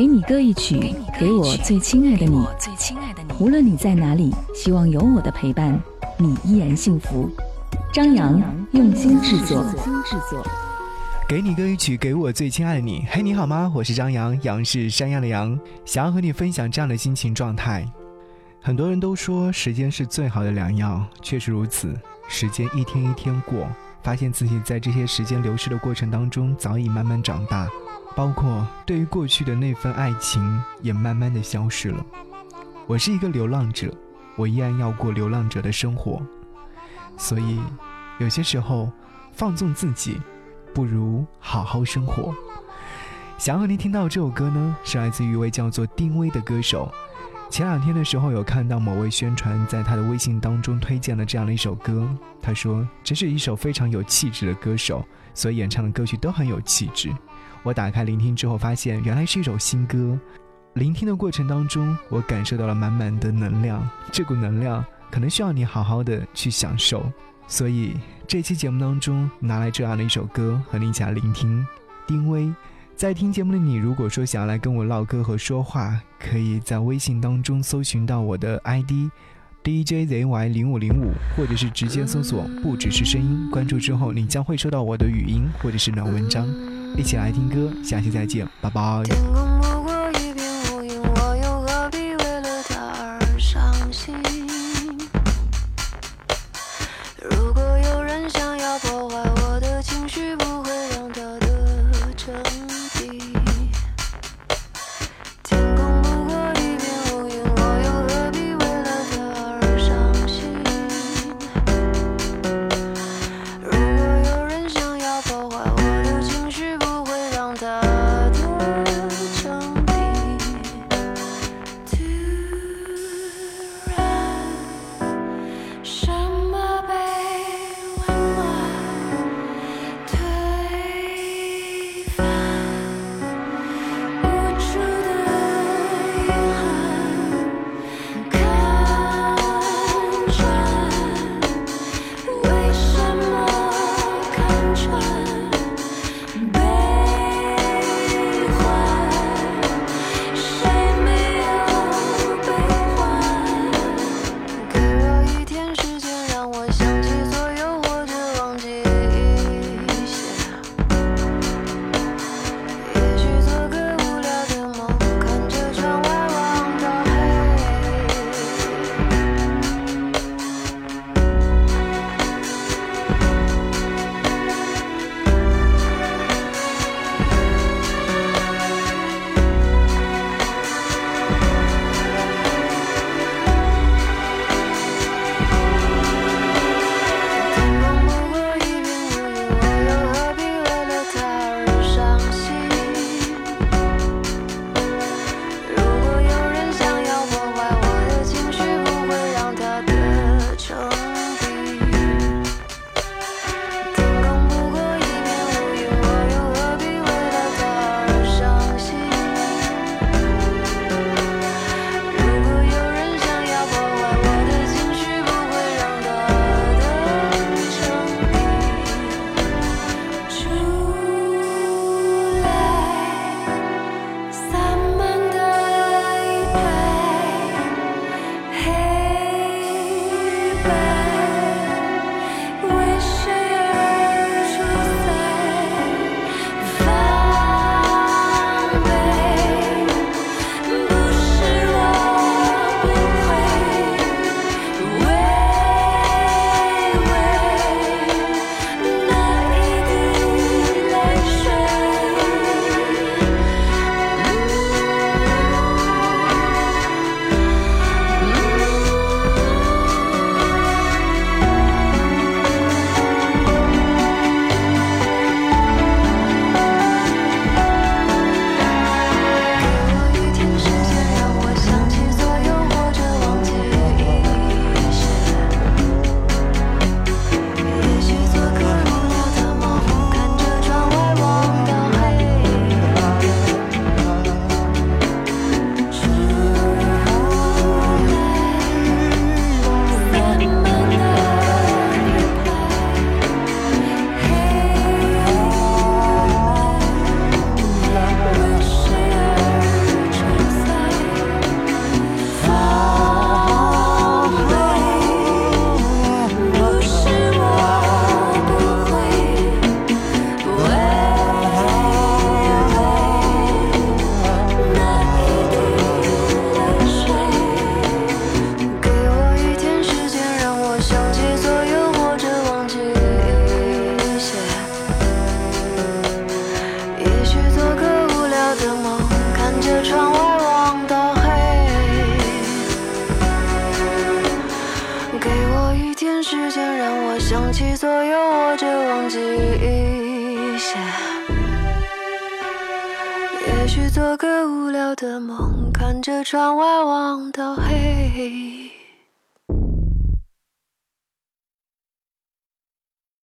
给你歌一曲，给我最亲爱的你。无论你在哪里，希望有我的陪伴，你依然幸福。张扬用心制作。用心制作给你歌一曲，给我最亲爱的你。嘿，你好吗？我是张扬，杨是山羊的羊，想要和你分享这样的心情状态。很多人都说时间是最好的良药，确实如此。时间一天一天过，发现自己在这些时间流逝的过程当中，早已慢慢长大。包括对于过去的那份爱情，也慢慢的消失了。我是一个流浪者，我依然要过流浪者的生活。所以，有些时候放纵自己，不如好好生活。想要和您听到这首歌呢，是来自于一位叫做丁薇的歌手。前两天的时候，有看到某位宣传在他的微信当中推荐了这样的一首歌。他说这是一首非常有气质的歌手，所以演唱的歌曲都很有气质。我打开聆听之后，发现原来是一首新歌。聆听的过程当中，我感受到了满满的能量。这股能量可能需要你好好的去享受。所以这期节目当中拿来这样的一首歌和你一起来聆听。丁薇，在听节目的你，如果说想要来跟我唠嗑和说话，可以在微信当中搜寻到我的 ID DJZY 零五零五，或者是直接搜索不只是声音，关注之后你将会收到我的语音或者是暖文章。一起来听歌，下期再见，拜拜。去做个无聊的梦，看着窗外望到黑。